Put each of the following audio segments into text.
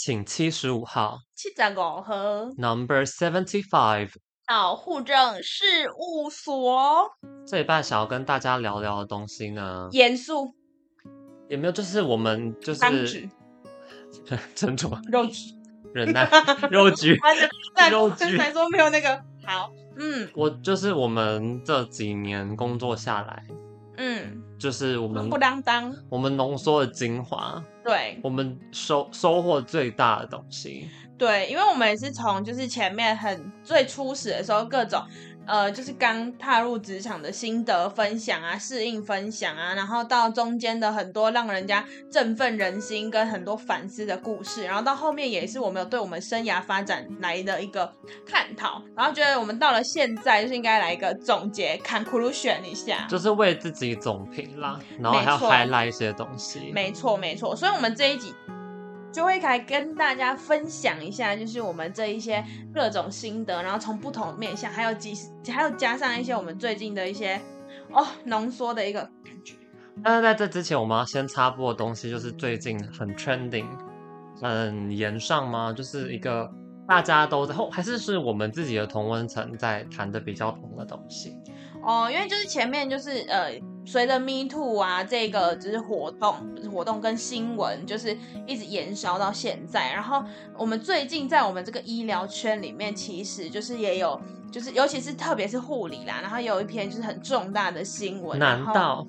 请七十五号，七十五号，Number seventy five，到户政事务所。这一半想要跟大家聊聊的东西呢，严肃，有没有？就是我们就是纸珍珠肉局，忍耐。肉局，肉局才说没有那个。好，嗯，我就是我们这几年工作下来。嗯，就是我们不当当，我们浓缩的精华，对，我们收收获最大的东西，对，因为我们也是从就是前面很最初始的时候各种。呃，就是刚踏入职场的心得分享啊，适应分享啊，然后到中间的很多让人家振奋人心跟很多反思的故事，然后到后面也是我们有对我们生涯发展来的一个探讨，然后觉得我们到了现在就是应该来一个总结，conclusion 一下，就是为自己总评啦，然后还要 highlight 一些东西，没错没错，所以我们这一集。就会来跟大家分享一下，就是我们这一些各种心得，然后从不同面向，还有几，还有加上一些我们最近的一些哦浓缩的一个感觉。但是在这之前，我们要先插播的东西，就是最近很 trending，很炎上吗？就是一个大家都在，还是是我们自己的同温层在谈的比较同的东西。哦，因为就是前面就是呃，随着 Me Too 啊这个就是活动，就是活动跟新闻，就是一直延烧到现在。然后我们最近在我们这个医疗圈里面，其实就是也有，就是尤其是特别是护理啦，然后有一篇就是很重大的新闻。难道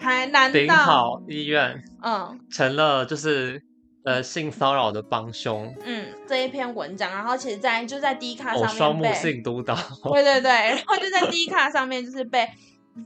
还难道顶好医院嗯成了就是？呃，性骚扰的帮凶。嗯，这一篇文章，然后其实在，在就在 D 卡上面被双目性督导。对对对，然后就在 D 卡上面就是被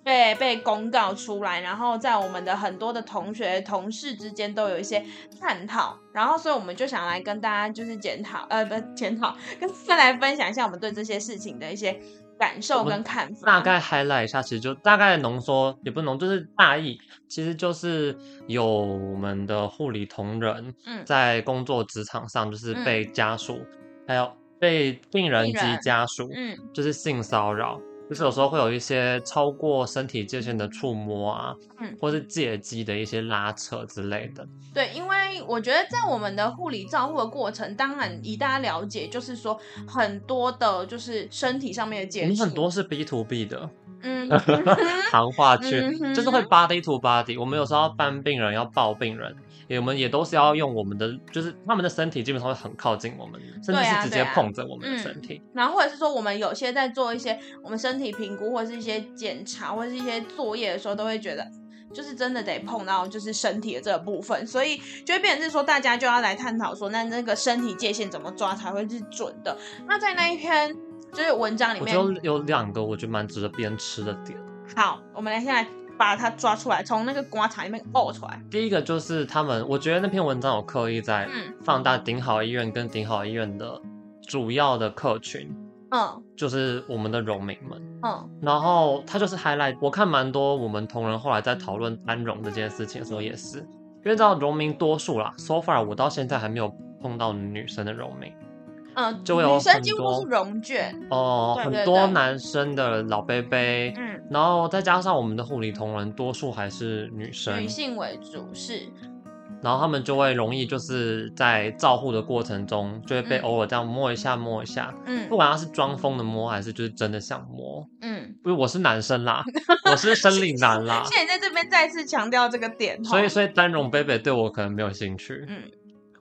被被公告出来，然后在我们的很多的同学同事之间都有一些探讨，然后所以我们就想来跟大家就是检讨，呃，不检讨，跟再来分享一下我们对这些事情的一些。感受跟看法，大概 highlight 一下，其实就大概浓缩，也不浓，就是大意，其实就是有我们的护理同仁，在工作职场上就是被家属，嗯、还有被病人及家属，嗯，就是性骚扰。就是有时候会有一些超过身体界限的触摸啊，嗯，或是借机的一些拉扯之类的。对，因为我觉得在我们的护理照护的过程，当然以大家了解，就是说很多的，就是身体上面的接触，很多是 B to B 的，嗯，行话去，就是会 body to body。我们有时候要搬病人，要抱病人。我们也都是要用我们的，就是他们的身体基本上会很靠近我们，甚至是直接碰着我们的身体。啊啊嗯。然后或者是说，我们有些在做一些我们身体评估或者是一些检查或者是一些作业的时候，都会觉得就是真的得碰到就是身体的这个部分，所以就会变成是说，大家就要来探讨说，那那个身体界限怎么抓才会是准的？那在那一篇就是文章里面，我觉得有两个我觉得蛮值得鞭笞的点。好，我们来现在。把它抓出来，从那个棺材里面呕出来。第一个就是他们，我觉得那篇文章有刻意在放大顶好医院跟顶好医院的主要的客群，嗯，就是我们的荣民们，嗯，然后他就是 highlight，我看蛮多我们同仁后来在讨论安荣这件事情的时候也是，因为知道荣民多数啦，so far 我到现在还没有碰到女生的荣民。嗯，就会有女生几乎是荣眷。哦，呃、很多男生的老伯伯，嗯，然后再加上我们的护理同仁，多数还是女生，女性为主是，然后他们就会容易就是在照护的过程中，就会被偶尔这样摸一下摸一下，嗯，不管他是装疯的摸还是就是真的想摸，嗯，不是我是男生啦，我是生理男啦，现在在这边再次强调这个点，所以所以单荣贝贝对我可能没有兴趣，嗯，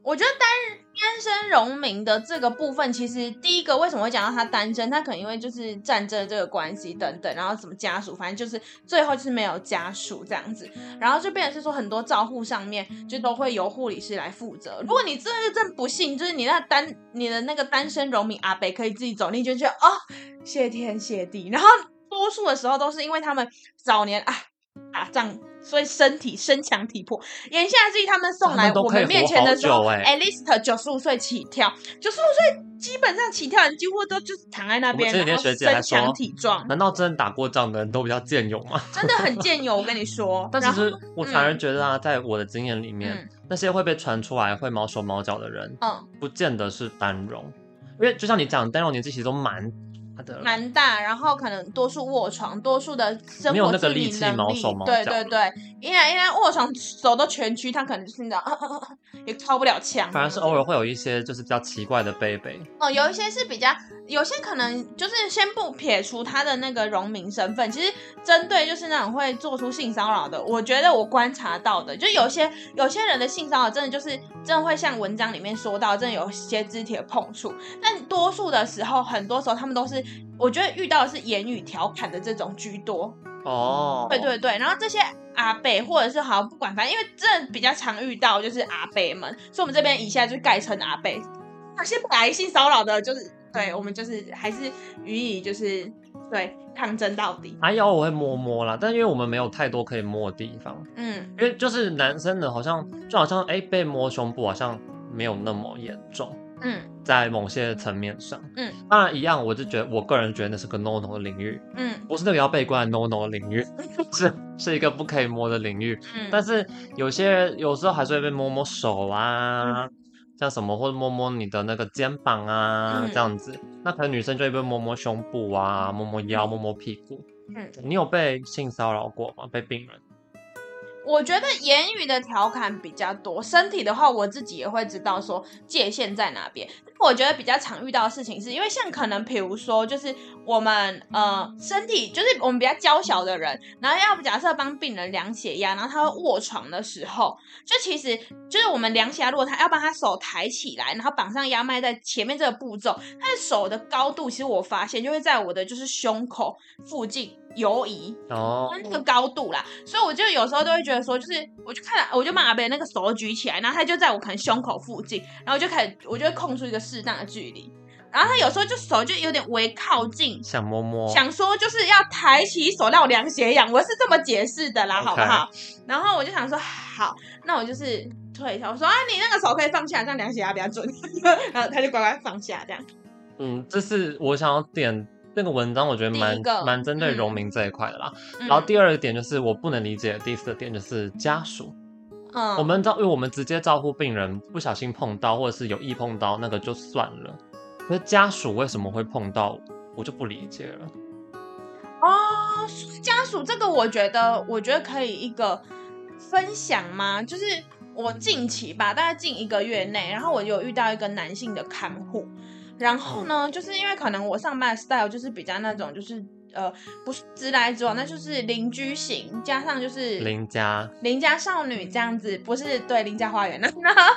我觉得单。单身荣民的这个部分，其实第一个为什么会讲到他单身？他可能因为就是战争这个关系等等，然后什么家属，反正就是最后就是没有家属这样子，然后就变成是说很多照护上面就都会由护理师来负责。如果你真的真不幸，就是你那单你的那个单身荣民阿北可以自己走，你就觉得哦，谢天谢地。然后多数的时候都是因为他们早年啊打仗。所以身体身强体魄，眼下至于，他们送来我们面前的时候，at least 九十五岁起跳，九十五岁基本上起跳，人几乎都就是躺在那边，然后身强体壮。难道真的打过仗的人都比较健勇吗？真的很健勇，我跟你说。但其实我反而觉得啊，在我的经验里面，嗯、那些会被传出来会毛手毛脚的人，嗯，不见得是单容，因为就像你讲，单荣年纪其实都蛮。的，蛮大，然后可能多数卧床，多数的生活自理能力，对对对，因为因为卧床手都蜷曲，他可能就是那种、啊、也靠不了墙。反而是偶尔会有一些就是比较奇怪的贝贝。哦，有一些是比较，有些可能就是先不撇除他的那个农民身份，其实针对就是那种会做出性骚扰的，我觉得我观察到的，就有些有些人的性骚扰真的就是真的会像文章里面说到，真的有些肢体的碰触，但多数的时候，很多时候他们都是。我觉得遇到的是言语调侃的这种居多哦，oh. 对对对，然后这些阿伯或者是好像不管，反正因为真的比较常遇到就是阿伯们，所以我们这边以下就概称阿伯。那些来性骚扰的，就是对我们就是还是予以就是对抗争到底。还有我会摸摸啦，但因为我们没有太多可以摸的地方，嗯，因为就是男生的好像就好像哎被摸胸部好像没有那么严重。嗯，在某些层面上，嗯，当然一样，我就觉得我个人觉得那是个 no no 的领域，嗯，不是那个要被关的 no no 的领域，是是一个不可以摸的领域，嗯，但是有些人有时候还是会被摸摸手啊，嗯、像什么或者摸摸你的那个肩膀啊，嗯、这样子，那可能女生就会被摸摸胸部啊，摸摸腰，摸摸屁股，嗯，你有被性骚扰过吗？被病人？我觉得言语的调侃比较多，身体的话，我自己也会知道说界限在哪边。我觉得比较常遇到的事情是，因为像可能比如说，就是我们呃身体，就是我们比较娇小的人，然后要假设帮病人量血压，然后他会卧床的时候，就其实就是我们量血压，如果他要帮他手抬起来，然后绑上压脉在前面这个步骤，他的手的高度，其实我发现就会在我的就是胸口附近。游移哦，那个高度啦，所以我就有时候都会觉得说，就是我就看，我就把阿伯那个手举起来，然后他就在我可能胸口附近，然后我就开始，我就会空出一个适当的距离，然后他有时候就手就有点微靠近，想摸摸，想说就是要抬起手让我量血氧，我是这么解释的啦.好不好？然后我就想说，好，那我就是退一下，我说啊，你那个手可以放下，这样量血压比较准，然后他就乖乖放下，这样。嗯，这是我想要点。那个文章我觉得蛮蛮针对荣民这一块的啦，嗯、然后第二个点就是我不能理解的第四个点就是家属，嗯，我们照因为我们直接招呼病人不小心碰到或者是有意碰到那个就算了，可是家属为什么会碰到，我就不理解了。哦，家属这个我觉得我觉得可以一个分享吗？就是我近期吧，大概近一个月内，然后我有遇到一个男性的看护。然后呢，就是因为可能我上班的 style 就是比较那种，就是呃，不是直来直往，那就是邻居型，加上就是邻家邻家少女这样子，不是对邻家花园的。然后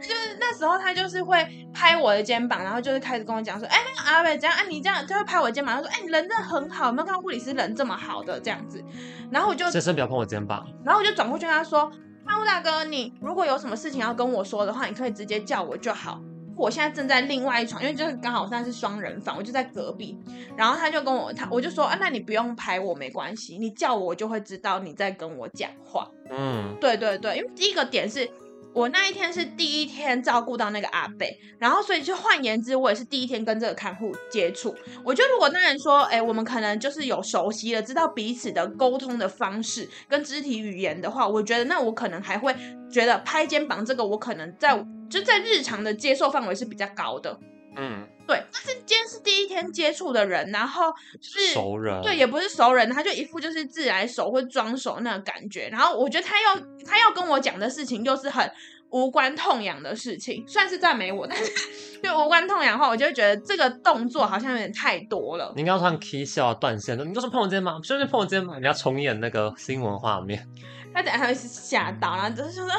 就是那时候他就是会拍我的肩膀，然后就是开始跟我讲说，哎，那个阿伟这样，啊你这样就会拍我肩膀，他说，哎，你人真的很好，有没有看到护理师人这么好的这样子？然后我就先生不要碰我肩膀，然后我就转过去跟他说，看护大哥，你如果有什么事情要跟我说的话，你可以直接叫我就好。我现在正在另外一床，因为就是刚好现在是双人房，我就在隔壁。然后他就跟我他，我就说啊，那你不用拍我没关系，你叫我我就会知道你在跟我讲话。嗯，对对对，因为第一个点是我那一天是第一天照顾到那个阿贝，然后所以就换言之，我也是第一天跟这个看护接触。我觉得如果那人说，哎，我们可能就是有熟悉了，知道彼此的沟通的方式跟肢体语言的话，我觉得那我可能还会觉得拍肩膀这个，我可能在。就在日常的接受范围是比较高的，嗯，对。但是今天是第一天接触的人，然后就是熟人，对，也不是熟人，他就一副就是自来熟或装熟那个感觉。然后我觉得他要他要跟我讲的事情，就是很无关痛痒的事情，算是赞美我，但是 就无关痛痒的话，我就会觉得这个动作好像有点太多了。你应该要穿 K 笑断线的，你就是碰我肩膀，就是碰我肩膀，你要重演那个新闻画面。他等下他会吓到，然后就是说。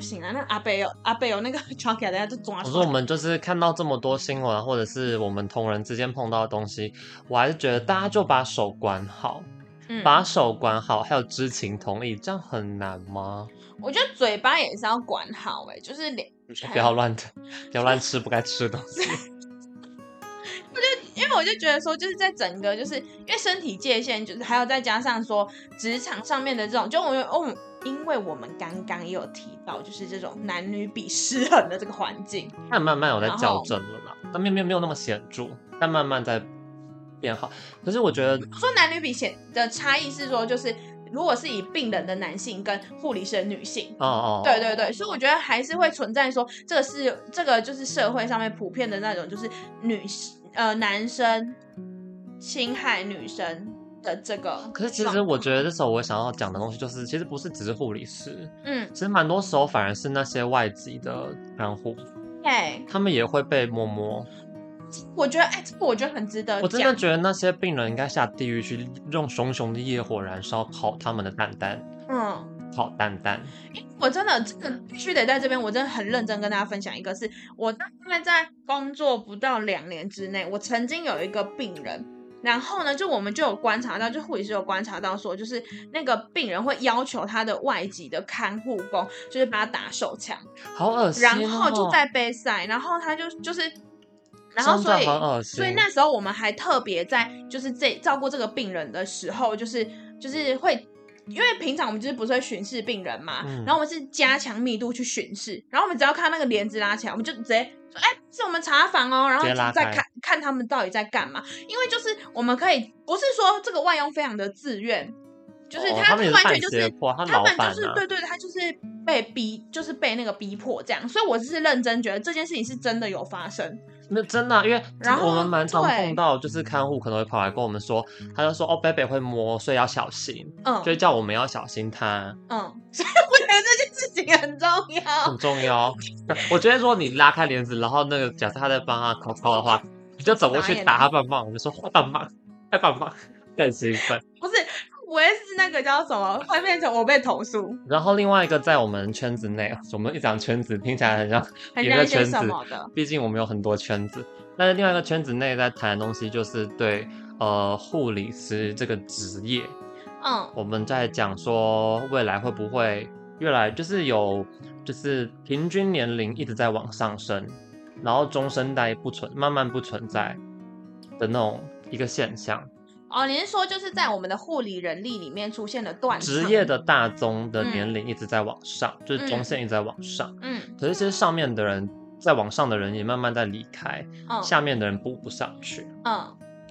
不行啊，那阿伯有阿伯有那个 chocolate，等下就抓。我说我们就是看到这么多新闻，或者是我们同仁之间碰到的东西，我还是觉得大家就把手管好，嗯、把手管好，还有知情同意，这样很难吗？我觉得嘴巴也是要管好、欸，哎，就是脸不要乱的，不要乱吃不该吃的东西。我就因为我就觉得说，就是在整个就是因为身体界限，就是还有再加上说职场上面的这种，就我哦。因为我们刚刚也有提到，就是这种男女比失衡的这个环境，但慢慢有在校正了嘛，但没没没有那么显著，但慢慢在变好。可是我觉得说男女比显的差异是说，就是如果是以病人的男性跟护理师的女性，哦哦，对对对，所以我觉得还是会存在说，这个是这个就是社会上面普遍的那种，就是女呃男生侵害女生的这个。可是其实我觉得这时候我想要讲的东西就是，其实不是只是护理师，嗯，其实蛮多时候反而是那些外籍的看护，对，他们也会被摸摸。我觉得，哎，这个我觉得很值得。我真的觉得那些病人应该下地狱去用熊熊的业火燃烧烤他们的蛋蛋。嗯，烤蛋蛋。我真的真的必须得在这边，我真的很认真跟大家分享一个是，是我大概在工作不到两年之内，我曾经有一个病人，然后呢，就我们就有观察到，就护理师有观察到说，就是那个病人会要求他的外籍的看护工，就是帮他打手枪，好恶心哦。然后就在杯赛，然后他就就是。然后，所以，所以那时候我们还特别在，就是这照顾这个病人的时候，就是就是会，因为平常我们就是不是会巡视病人嘛，嗯、然后我们是加强密度去巡视，然后我们只要看那个帘子拉起来，我们就直接说，哎，是我们查房哦，然后再看看他们到底在干嘛，因为就是我们可以，不是说这个外佣非常的自愿。就是他完全就是他，他们就是对对，他就是被逼，就是被那个逼迫这样，所以我是认真觉得这件事情是真的有发生。那真的、啊，因为 我们蛮常碰到，就是看护可能会跑来跟我们说，他就说哦，贝贝会摸，所以要小心，嗯，就叫我们要小心他，嗯，所以我觉得这件事情很重要，很重要。我觉得如果你拉开帘子，然后那个假设他在帮他抠操的话，你就走过去打他棒棒，我就说棒棒，太棒棒，更兴奋，不是。我也是那个叫什么，会变成我被投诉。然后另外一个在我们圈子内，我们一讲圈子听起来很像别的圈子，毕竟我们有很多圈子。但是另外一个圈子内在谈的东西，就是对呃护理师这个职业，嗯，我们在讲说未来会不会越来就是有就是平均年龄一直在往上升，然后中生代不存慢慢不存在的那种一个现象。哦，您是说就是在我们的护理人力里面出现了断层，职业的大宗的年龄一直在往上，嗯、就是中线一直在往上。嗯，可是其实上面的人在往上的人也慢慢在离开，嗯、下面的人补不上去。嗯，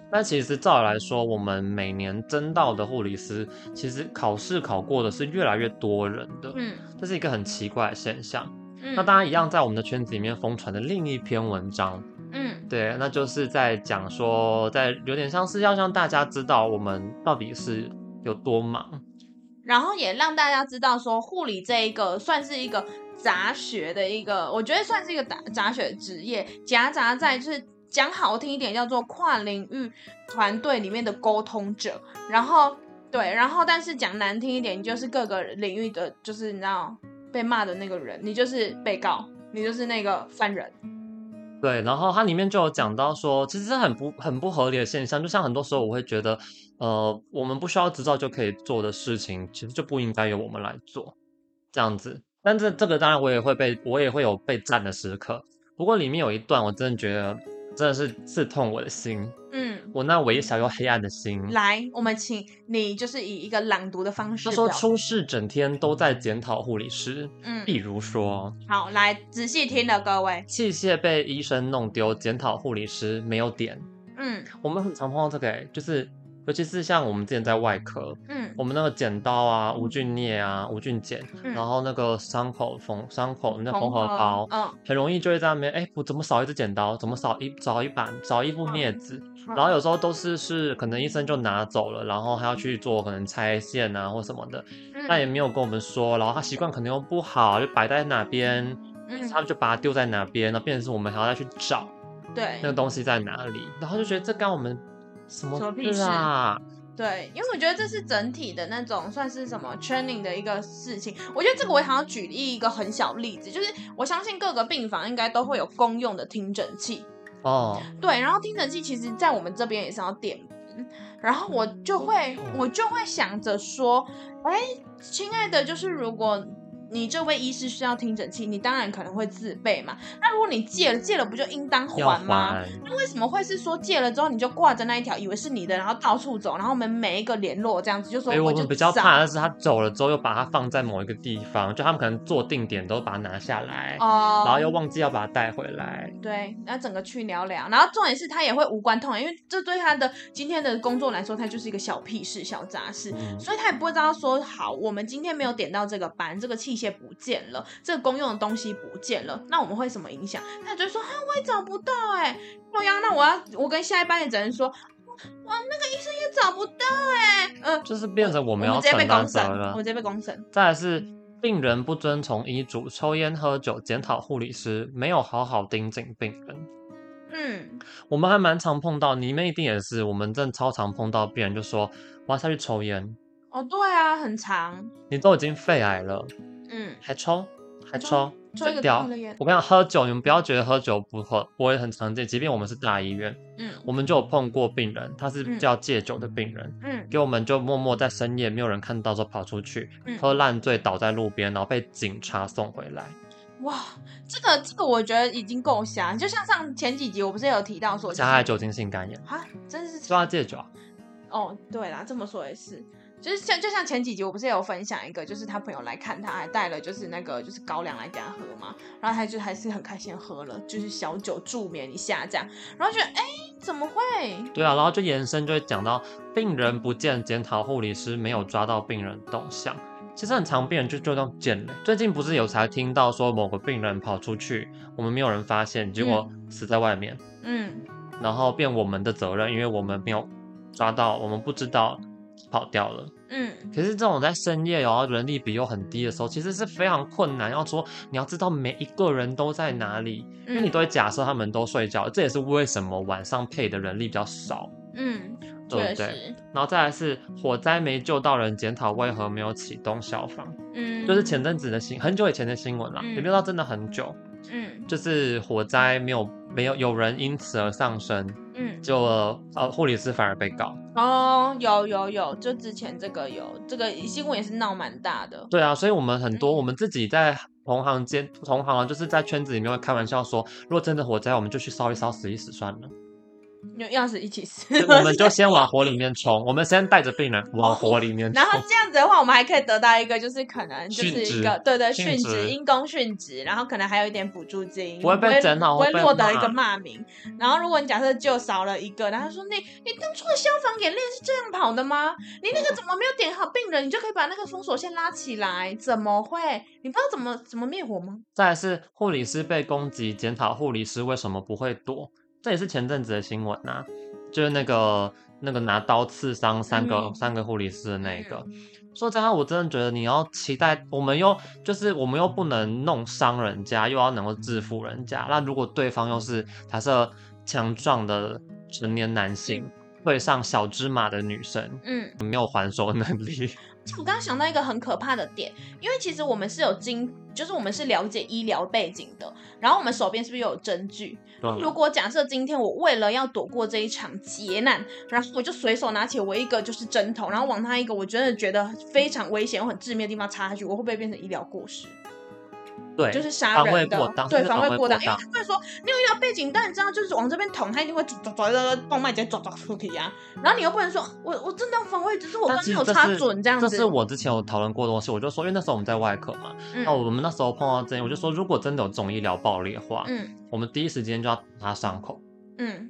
那其实照理来说，我们每年征到的护理师，其实考试考过的是越来越多人的。嗯，这是一个很奇怪的现象。嗯，那大家一样在我们的圈子里面疯传的另一篇文章。嗯，对，那就是在讲说，在有点像是要让大家知道我们到底是有多忙，然后也让大家知道说护理这一个算是一个杂学的一个，我觉得算是一个杂杂学职业，夹杂在就是讲好听一点叫做跨领域团队里面的沟通者，然后对，然后但是讲难听一点，就是各个领域的就是你知道被骂的那个人，你就是被告，你就是那个犯人。对，然后它里面就有讲到说，其实这很不很不合理的现象，就像很多时候我会觉得，呃，我们不需要执照就可以做的事情，其实就不应该由我们来做，这样子。但这这个当然我也会被我也会有被赞的时刻，不过里面有一段我真的觉得。真的是刺痛我的心，嗯，我那微小又黑暗的心。来，我们请你就是以一个朗读的方式。他说：“出事整天都在检讨护理师，嗯，比如说，好，来仔细听了各位，器械被医生弄丢，检讨护理师没有点，嗯，我们很常碰到这个、欸，就是。”尤其是像我们之前在外科，嗯，我们那个剪刀啊、无菌镊啊、无菌剪，嗯、然后那个伤口缝伤口那缝合包，嗯，很容易就会在那边，哎，我怎么少一支剪刀？怎么少一少一板少一副镊子？嗯、然后有时候都是是可能医生就拿走了，然后还要去做可能拆线啊或什么的，但也没有跟我们说，然后他习惯可能又不好，就摆在哪边，嗯，他们就把它丢在哪边，然后变成是我们还要再去找，对，那个东西在哪里？然后就觉得这跟我们。什么屁事啊？对，因为我觉得这是整体的那种算是什么 training 的一个事情。我觉得这个我也想要举例一个很小例子，就是我相信各个病房应该都会有公用的听诊器哦。对，然后听诊器其实在我们这边也是要点，然后我就会我就会想着说，哎，亲爱的，就是如果。你这位医师需要听诊器，你当然可能会自备嘛。那如果你借了，借了不就应当还吗？那为什么会是说借了之后你就挂着那一条，以为是你的，然后到处走，然后我们每一个联络这样子就说我就？我们比较怕的是他走了之后又把它放在某一个地方，就他们可能做定点都把它拿下来哦，然后又忘记要把它带回来。对，然后整个去聊聊，然后重点是他也会无关痛痒，因为这对他的今天的工作来说，他就是一个小屁事、小杂事，嗯、所以他也不会知道说好，我们今天没有点到这个班，这个器。些不见了，这个公用的东西不见了，那我们会什么影响？他就说，哈，我也找不到哎、欸，对呀，那我要我跟下一班的主任说，哇，那个医生也找不到哎，嗯，就是变成我们要承担责任，我直接被公审。再来是病人不遵从医嘱，抽烟喝酒，检讨护理师没有好好盯紧病人。嗯，我们还蛮常碰到，你们一定也是，我们正超常碰到病人就说我要下去抽烟。哦，对啊，很长。你都已经肺癌了，嗯，还抽，还抽。个掉，我跟你讲，喝酒你们不要觉得喝酒不喝，我也很常见。即便我们是大医院，嗯，我们就有碰过病人，他是叫戒酒的病人，嗯，给我们就默默在深夜没有人看到时候跑出去，嗯、喝烂醉倒在路边，然后被警察送回来。哇，这个这个我觉得已经够瞎。就像上前几集我不是有提到说加害酒精性肝炎啊，真是抓戒酒啊。哦，对啦，这么说也是。就是像就像前几集我不是有分享一个，就是他朋友来看他，还带了就是那个就是高粱来给他喝嘛，然后他就还是很开心喝了，就是小酒助眠一下这样，然后觉得哎怎么会？对啊，然后就延伸就会讲到病人不见检讨护理师没有抓到病人动向，其实很常病人就就这样见了。最近不是有才听到说某个病人跑出去，我们没有人发现，结果死在外面，嗯，然后变我们的责任，因为我们没有抓到，我们不知道。跑掉了，嗯，可是这种在深夜，然后人力比又很低的时候，其实是非常困难。要说你要知道每一个人都在哪里，因为你都会假设他们都睡觉，这也是为什么晚上配的人力比较少，嗯，对不对？然后再来是火灾没救到人，检讨为何没有启动消防，嗯，就是前阵子的新，很久以前的新闻啦，也没有到真的很久，嗯，就是火灾没有没有有人因此而丧生。嗯，就呃，护理师反而被告哦，有有有，就之前这个有这个新闻也是闹蛮大的。对啊，所以我们很多、嗯、我们自己在同行间同行啊，就是在圈子里面会开玩笑说，如果真的火灾，我们就去烧一烧，死一死算了。用钥匙一起撕，我们 就先往火里面冲。我们先带着病人往火里面冲。然后这样子的话，我们还可以得到一个，就是可能就是一个对对殉职，因公殉职，然后可能还有一点补助金，不会被整好，不会落得一个骂名。然后如果你假设就少了一个，然后说你你当初的消防演练是这样跑的吗？你那个怎么没有点好病人，你就可以把那个封锁线拉起来？怎么会？你不知道怎么怎么灭火吗？再来是护理师被攻击，检讨护理师为什么不会躲？这也是前阵子的新闻呐、啊，就是那个那个拿刀刺伤三个、嗯、三个护理师的那个。嗯、说真的，我真的觉得你要期待，我们又就是我们又不能弄伤人家，又要能够制服人家。那如果对方又是假设强壮的成年男性对上小芝麻的女生，嗯，没有还手能力。我刚刚想到一个很可怕的点，因为其实我们是有经，就是我们是了解医疗背景的，然后我们手边是不是有针具？如果假设今天我为了要躲过这一场劫难，然后我就随手拿起我一个就是针头，然后往他一个我真的觉得非常危险又很致命的地方插下去，我会不会变成医疗过失？对，就是杀人的，对，防卫过当，因为他会说你有医疗背景，但你知道，就是往这边捅，他一定会抓抓抓动脉直接抓抓出体啊。然后你又不能说，我我真的要防卫，只是我刚没有插准这样子。这是我之前有讨论过的东西，我就说，因为那时候我们在外科嘛，那、嗯、我们那时候碰到这样，我就说，如果真的有这种医疗暴力的话，嗯，我们第一时间就要打伤口，嗯。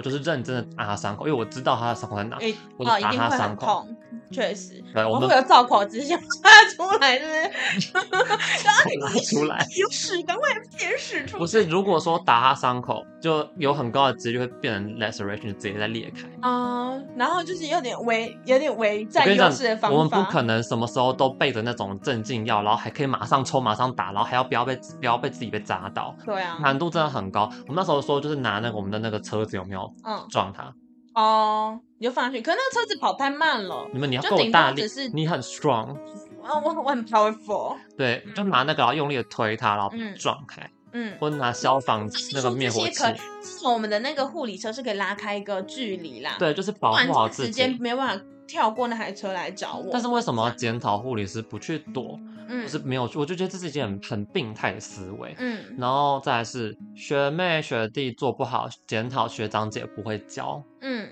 我就是认真的打他伤口，因为我知道他的伤口在哪，欸、我就打他伤口。痛，确实。对，我们会有造口直接拉出来，是不是？拉出来。有屎，赶快解屎出来。不是，如果说打他伤口，就有很高的几率会变成 laceration，就直接在裂开。啊、uh，然后就是有点微，有点微占优势的方法。我们不可能什么时候都备着那种镇静药，然后还可以马上抽、马上打，然后还要不要被不要被自己被扎到。对啊。难度真的很高。我们那时候说，就是拿那个我们的那个车子有没有？嗯，撞他哦，你就放下去。可是那个车子跑太慢了。你们你要够大力，你很 strong。我我很 powerful。对，就拿那个然后用力的推它，然后撞开。嗯，或者拿消防那个灭火器。自从我们的那个护理车是可以拉开一个距离啦。对，就是保护好自己。时间没有办法跳过那台车来找我。但是为什么要检讨护理师不去躲？嗯，就是没有，我就觉得这是一件很很病态的思维。嗯，然后再来是学妹学弟做不好，检讨学长姐不会教。嗯，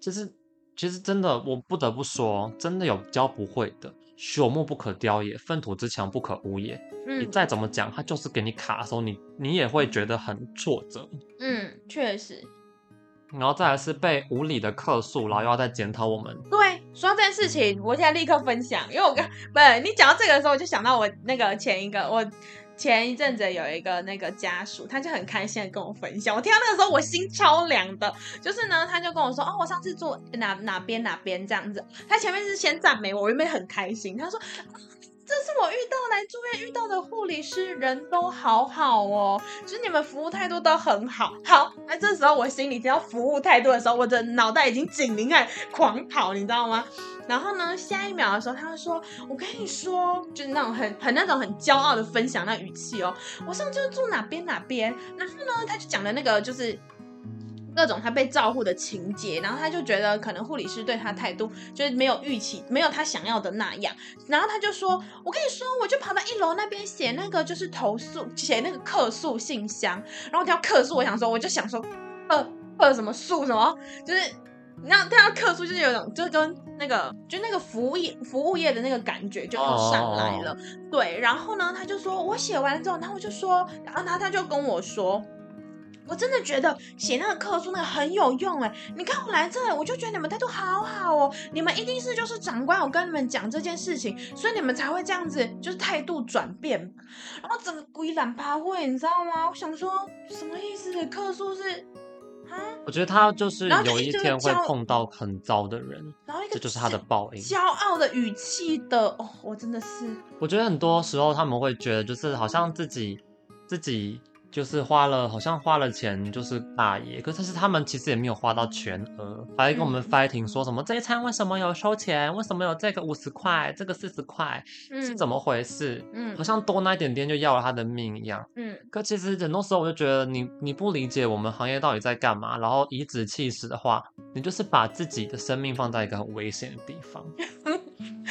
其实其实真的，我不得不说，真的有教不会的。朽木不可雕也，粪土之墙不可污也。嗯，你再怎么讲，他就是给你卡的时候，你你也会觉得很挫折。嗯，确实。然后再来是被无理的客诉，然后又要再检讨我们。对，说到这件事情，我现在立刻分享，因为我刚不是你讲到这个的时候，我就想到我那个前一个我。前一阵子有一个那个家属，他就很开心的跟我分享，我听到那个时候我心超凉的，就是呢，他就跟我说，哦，我上次住哪哪边哪边这样子，他前面是先赞美我，我原本很开心，他说。这是我遇到来住院遇到的护理师，人都好好哦，就是你们服务态度都很好。好，那这时候我心里听到服务态度的时候，我的脑袋已经警铃在狂跑，你知道吗？然后呢，下一秒的时候，他就说：“我跟你说，就是那种很很那种很骄傲的分享那语气哦，我上次住哪边哪边。”然后呢，他就讲的那个就是。各种他被照顾的情节，然后他就觉得可能护理师对他态度就是没有预期，没有他想要的那样，然后他就说：“我跟你说，我就跑到一楼那边写那个就是投诉，写那个客诉信箱。然后他要客诉，我想说，我就想说，呃呃什么诉什么，就是你知道他要客诉，就是有种就跟那个就那个服务业服务业的那个感觉就要上来了。Oh. 对，然后呢，他就说我写完了之后，然后我就说，然后他他就跟我说。”我真的觉得写那个客诉那个很有用哎！你看我来这里，我就觉得你们态度好好哦，你们一定是就是长官，我跟你们讲这件事情，所以你们才会这样子，就是态度转变。然后整个鬼懒趴会，你知道吗？我想说什么意思？客诉是啊？我觉得他就是有一天会碰到很糟的人，然后这就是他的报应。骄傲的语气的哦，我真的是，我觉得很多时候他们会觉得就是好像自己自己。就是花了，好像花了钱就是大爷，可是是他们其实也没有花到全额，还跟我们 fighting 说什么、嗯、这一餐为什么有收钱？为什么有这个五十块，这个四十块，是怎么回事？嗯，好像多那一点点就要了他的命一样。嗯，可其实很多时候我就觉得你你不理解我们行业到底在干嘛，然后颐指气使的话，你就是把自己的生命放在一个很危险的地方。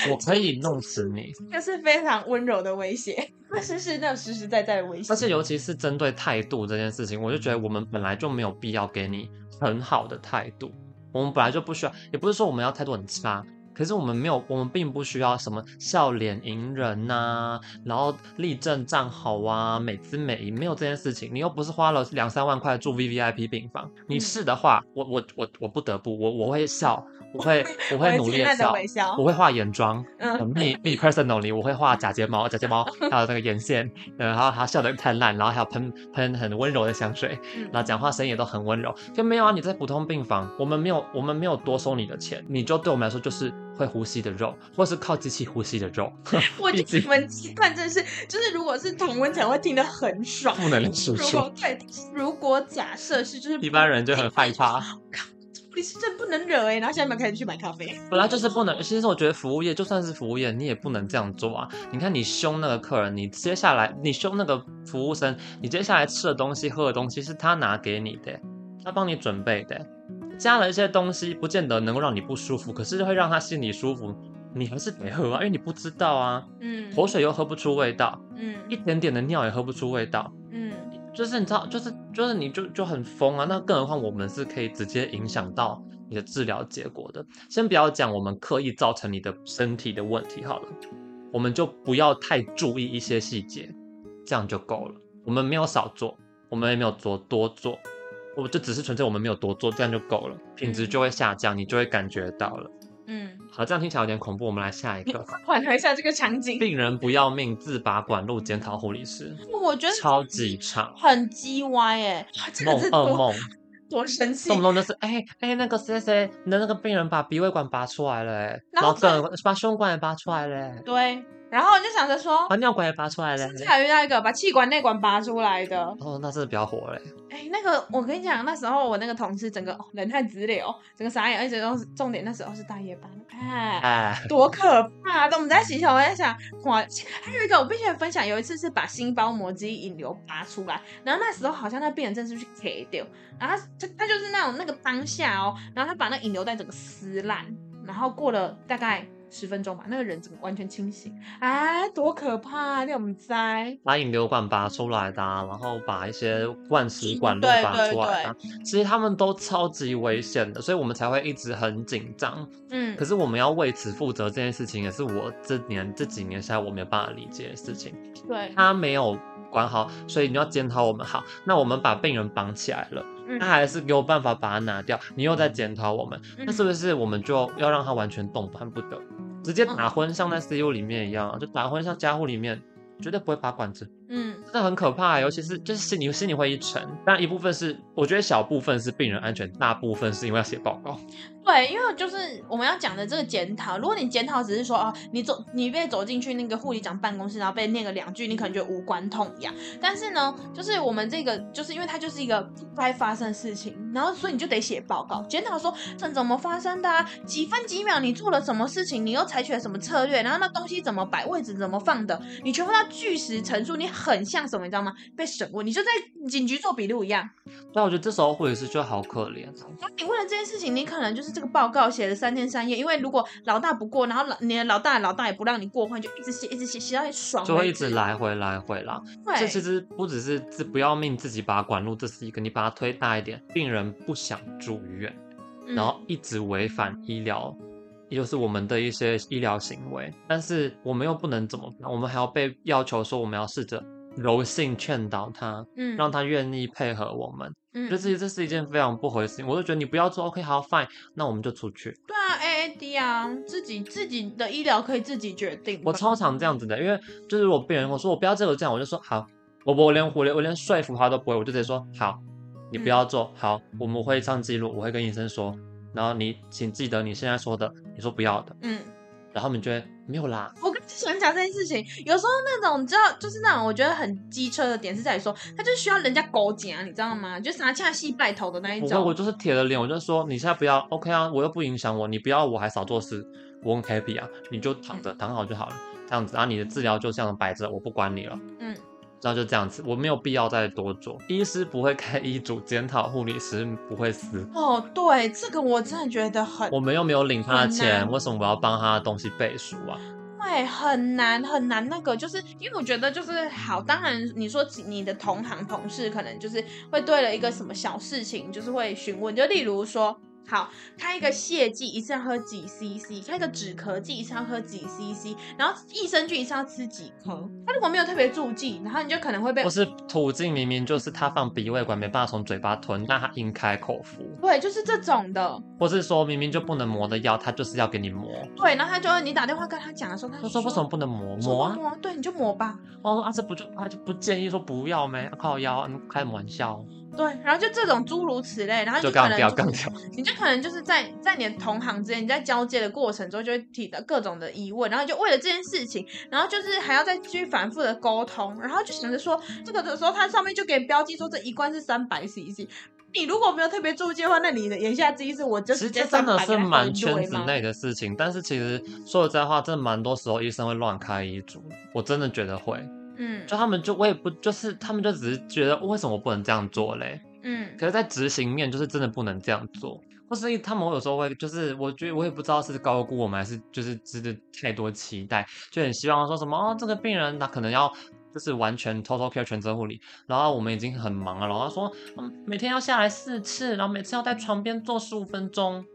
我可以弄死你，这是非常温柔的威胁，但是是那种实实在在的威胁。而且尤其是针对态度这件事情，我就觉得我们本来就没有必要给你很好的态度，我们本来就不需要，也不是说我们要态度很差。可是我们没有，我们并不需要什么笑脸迎人呐、啊，然后立正站好啊，美姿美仪，没有这件事情。你又不是花了两三万块住 VVIP 病房，你是的话，我我我我不得不，我我会笑，我会我会努力的笑，我，我会画眼妆，嗯，me me personally，我会画假睫毛，假睫毛 还有那个眼线，然后他笑得灿烂，然后还有喷喷很温柔的香水，然后讲话声音也都很温柔。就没有啊，你在普通病房，我们没有我们没有多收你的钱，你就对我们来说就是。会呼吸的肉，或是靠机器呼吸的肉。我 觉得你们习惯真是，就是如果是同温层会听得很爽。不能输出。如果对，如果假设是就是一般人就很害怕。靠，你是真不能惹哎！然后现在你们开始去买咖啡。本来就是不能。其实我觉得服务业就算是服务业，你也不能这样做啊！你看你凶那个客人，你接下来你凶那个服务生，你接下来吃的东西、喝的东西是他拿给你的，他帮你准备的。加了一些东西，不见得能够让你不舒服，可是会让他心里舒服。你还是得喝啊，因为你不知道啊。嗯。活水又喝不出味道。嗯。一点点的尿也喝不出味道。嗯。就是你知道，就是就是你就就很疯啊。那更何况我们是可以直接影响到你的治疗结果的。先不要讲我们刻意造成你的身体的问题好了，我们就不要太注意一些细节，这样就够了。我们没有少做，我们也没有做多做。我就只是纯粹我们没有多做，这样就够了，品质就会下降，你就会感觉到了。嗯，好，这样听起来有点恐怖。我们来下一个，缓和一下这个场景。病人不要命，自拔管路检讨护理师。我觉得超级长，很鸡歪哎，梦噩梦，多神奇。动不动就是哎哎那个谁谁，你的那个病人把鼻胃管拔出来了哎，然后更把胸管也拔出来了。对。然后我就想着说，把尿管也拔出来了，还遇到一个把气管内管拔出来的。哦，那是比较火嘞。哎，那个我跟你讲，那时候我那个同事整个人太直流，整个傻眼，而且都是重点，那时候是大夜班，哎，哎多可怕！我们在洗手，我在想，哇，还有一个我必须要分享，有一次是把心包膜肌引流拔出来，然后那时候好像那病人真是去 K 掉，然后他他就是那种那个当下哦，然后他把那引流带整个撕烂，然后过了大概。十分钟吧，那个人怎么完全清醒？哎，多可怕！你有没有在把引流管拔出来的，啊，然后把一些灌食管路拔出来的，啊，其实他们都超级危险的，所以我们才会一直很紧张。嗯，可是我们要为此负责，这件事情也是我这年这几年下来我没有办法理解的事情。对，他没有管好，所以你要检讨我们好。那我们把病人绑起来了。他还是给我办法把它拿掉，你又在检讨我们，那是不是我们就要让他完全动弹不得，直接打昏，像在 CU 里面一样，就打昏像家护里面，绝对不会拔管子，嗯，真的很可怕，尤其是就是心里心里会一沉。但一部分是我觉得小部分是病人安全，大部分是因为要写报告。对，因为就是我们要讲的这个检讨，如果你检讨只是说啊，你走你被走进去那个护理长办公室，然后被念个两句，你可能觉得无关痛痒。但是呢，就是我们这个就是因为它就是一个不该发生的事情，然后所以你就得写报告检讨说这怎么发生的啊，几分几秒你做了什么事情，你又采取了什么策略，然后那东西怎么摆位置怎么放的，你全部要据实陈述，你很像什么你知道吗？被审问，你就在警局做笔录一样。对，我觉得这时候护理师就好可怜。那你为了这件事情，你可能就是。这个报告写了三天三夜，因为如果老大不过，然后老你的老大老大也不让你过换，就一直写一直写，写到你爽，就会一直来回来回啦。对，这其实不只是自不要命自己把它管路，这是一个你把它推大一点，病人不想住院，然后一直违反医疗，也、嗯、就是我们的一些医疗行为，但是我们又不能怎么办？我们还要被要求说我们要试着。柔性劝导他，嗯，让他愿意配合我们，嗯，就是这是一件非常不合适。我就觉得你不要做，OK，好，fine，那我们就出去。对啊，AAD 啊，自己自己的医疗可以自己决定。我超常这样子的，因为就是我病人我说我不要这个这样，我就说好，我我连我连我连说服他都不会，我就直接说好，你不要做，好，我们会上记录，我会跟医生说，然后你请记得你现在说的，你说不要的，嗯。然后他们觉得没有啦。我刚就喜欢讲这件事情，有时候那种你知道，就是那种我觉得很机车的点是在于说，他就需要人家勾结，你知道吗？就啥恰戏拜头的那一种。我我就是铁了脸，我就说你现在不要，OK 啊，我又不影响我，你不要我还少做事，我很 happy 啊，你就躺着、嗯、躺好就好了，这样子，然后你的治疗就这样摆着，我不管你了。嗯。然后就这样子，我没有必要再多做。医师不会开医嘱，检讨护理师不会撕。哦，对，这个我真的觉得很。我们又没有领他的钱，为什么我要帮他的东西背书啊？对，很难很难。那个就是因为我觉得就是好，当然你说你的同行同事可能就是会对了一个什么小事情，就是会询问，就例如说。好，开一个泻剂一次要喝几 CC，开一个止咳剂一次要喝几 CC，然后益生菌一次要吃几颗。他如果没有特别注记，然后你就可能会被。不是途径明明就是他放鼻胃管没办法从嘴巴吞，那他硬开口服。对，就是这种的。或是说明明就不能磨的药，他就是要给你磨。对，然后他就你打电话跟他讲的时候，他就说，说为什么不能磨？磨啊，对，你就磨吧。我说啊，这不就啊就不建议说不要没靠腰，你开什么玩笑？对，然后就这种诸如此类，然后就可能就你就可能就是在在你的同行之间，你在交接的过程中就会提到各种的疑问，然后就为了这件事情，然后就是还要再去反复的沟通，然后就想着说这个的时候，它上面就给你标记说这一罐是三百 CC，你如果没有特别注意的话，那你的言下之意是我就直接真的是蛮圈子内的事情，但是其实说实在话，真的蛮多时候医生会乱开医嘱，我真的觉得会。嗯，就他们就我也不就是他们就只是觉得为什么不能这样做嘞？嗯，可是，在执行面就是真的不能这样做，或是他们有时候会就是我觉得我也不知道是高估我们还是就是真的太多期待，就很希望说什么哦，这个病人他可能要就是完全 total care 全责护理，然后我们已经很忙了，然后他说嗯每天要下来四次，然后每次要在床边坐十五分钟。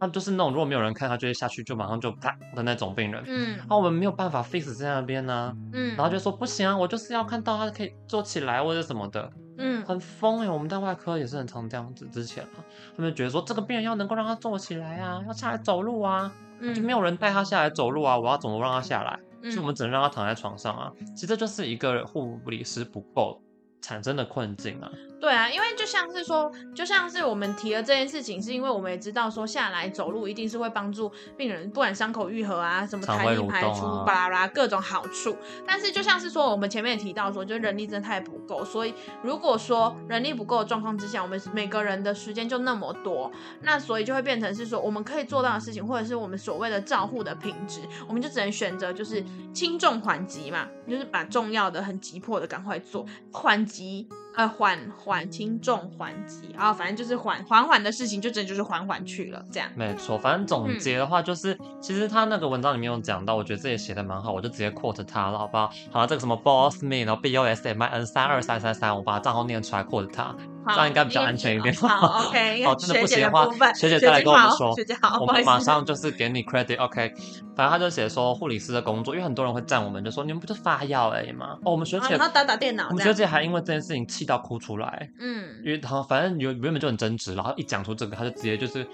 他就是那种如果没有人看，他就会下去就马上就啪的那种病人。嗯，然后我们没有办法 fix 在那边呢、啊。嗯，然后就说不行啊，我就是要看到他可以坐起来或者什么的。嗯，很疯哎、欸，我们在外科也是很常这样子。之前啊，他们觉得说这个病人要能够让他坐起来啊，要下来走路啊，嗯、就没有人带他下来走路啊，我要怎么让他下来？嗯、所以我们只能让他躺在床上啊。其实这就是一个护理师不够产生的困境啊。对啊，因为就像是说，就像是我们提了这件事情，是因为我们也知道说下来走路一定是会帮助病人，不管伤口愈合啊，什么痰液排出，巴拉巴拉各种好处。但是就像是说，我们前面也提到说，就人力真的太不够，所以如果说人力不够的状况之下，我们每个人的时间就那么多，那所以就会变成是说，我们可以做到的事情，或者是我们所谓的照护的品质，我们就只能选择就是轻重缓急嘛，就是把重要的、很急迫的赶快做，缓急。呃，缓缓轻重缓急啊，反正就是缓缓缓的事情，就真的就是缓缓去了，这样。没错，反正总结的话就是，嗯、其实他那个文章里面有讲到，我觉得这也写的蛮好，我就直接 quote 他了，好不好？好，这个什么 boss me，然后 b o s m i n 三二三三三，我把账号念出来 quote 他，好这样应该比较安全一点。好，OK。哦，真的不行的话，学姐再来跟我们说，学姐好，我们马上就是给你 credit，OK。反正他就写说护理师的工作，因为很多人会赞我们，就说你们不就发药而已吗？哦，我们学姐，然后打打电脑，我们学姐还因为这件事情气到哭出来。嗯，因为他反正有原本就很争执，然后一讲出这个，他就直接就是，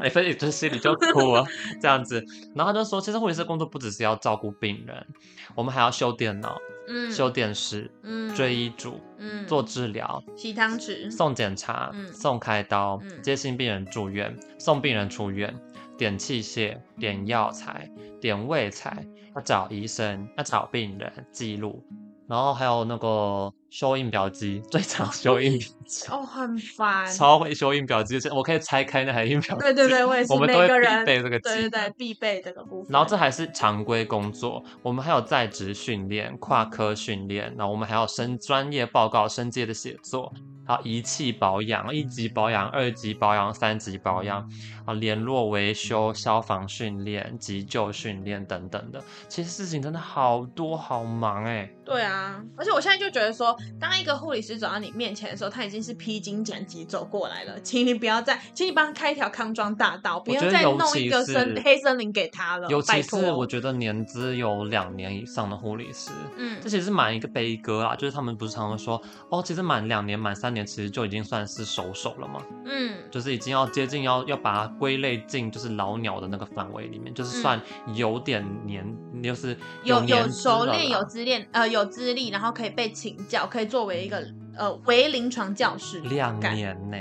哎，所以就心里就哭了，这样子。然后他就说，其实护理师工作不只是要照顾病人，我们还要修电脑，嗯，修电视，嗯，追医嘱，嗯，做治疗，洗汤匙，送检查，嗯，送开刀，嗯，接新病人住院，送病人出院，点器械，点药材，点位材，要找医生，要找病人记录。然后还有那个修印表机，最常修印表机哦，很 烦，超会修印表机是，我可以拆开那台印表机。对对对，我也是，我们都会必备这个机，对对对，必备这个部分。然后这还是常规工作，我们还有在职训练、跨科训练，然后我们还有升专业报告、升阶的写作。好，仪器保养，一级保养、二级保养、三级保养，啊，联络维修、消防训练、急救训练等等的，其实事情真的好多，好忙哎。对啊，而且我现在就觉得说，当一个护理师走到你面前的时候，他已经是披荆斩棘走过来了，请你不要再，请你帮他开一条康庄大道，不要再弄一个森黑森林给他了。尤其是我觉得年资有两年以上的护理师，嗯，这其实是满一个悲歌啊，就是他们不是常常说，哦，其实满两年、满三年。其实就已经算是熟手了嘛，嗯，就是已经要接近要要把它归类进就是老鸟的那个范围里面，就是算有点年，嗯、就是有有，有熟练有资练呃有资历，然后可以被请教，可以作为一个呃为临床教师两年呢，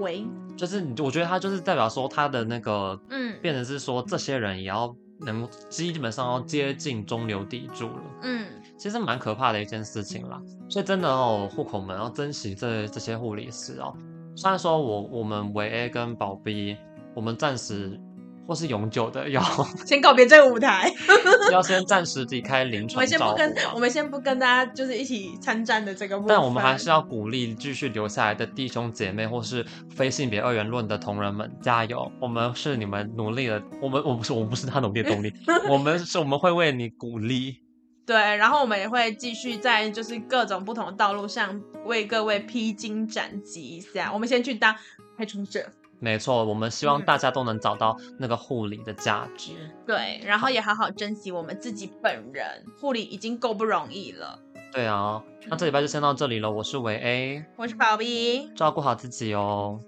为就是我觉得他就是代表说他的那个嗯，变成是说这些人也要能基本上要接近中流砥柱了，嗯。其实蛮可怕的一件事情啦，所以真的哦，户口们要珍惜这这些护理师哦。虽然说我我们维 A 跟保 B，我们暂时或是永久的 要 先告别这个舞台，要先暂时离开临床。我们先不跟我们先不跟大家就是一起参战的这个但我们还是要鼓励继续留下来的弟兄姐妹或是非性别二元论的同仁们加油！我们是你们努力的，我们我不是我们不是他努力的动力，我们是我们会为你鼓励。对，然后我们也会继续在就是各种不同的道路上为各位披荆斩棘一下。我们先去当开创者，没错，我们希望大家都能找到那个护理的价值。嗯、对，然后也好好珍惜我们自己本人，护理已经够不容易了。对啊，那这礼拜就先到这里了。我是维 A，我是宝 B，照顾好自己哦。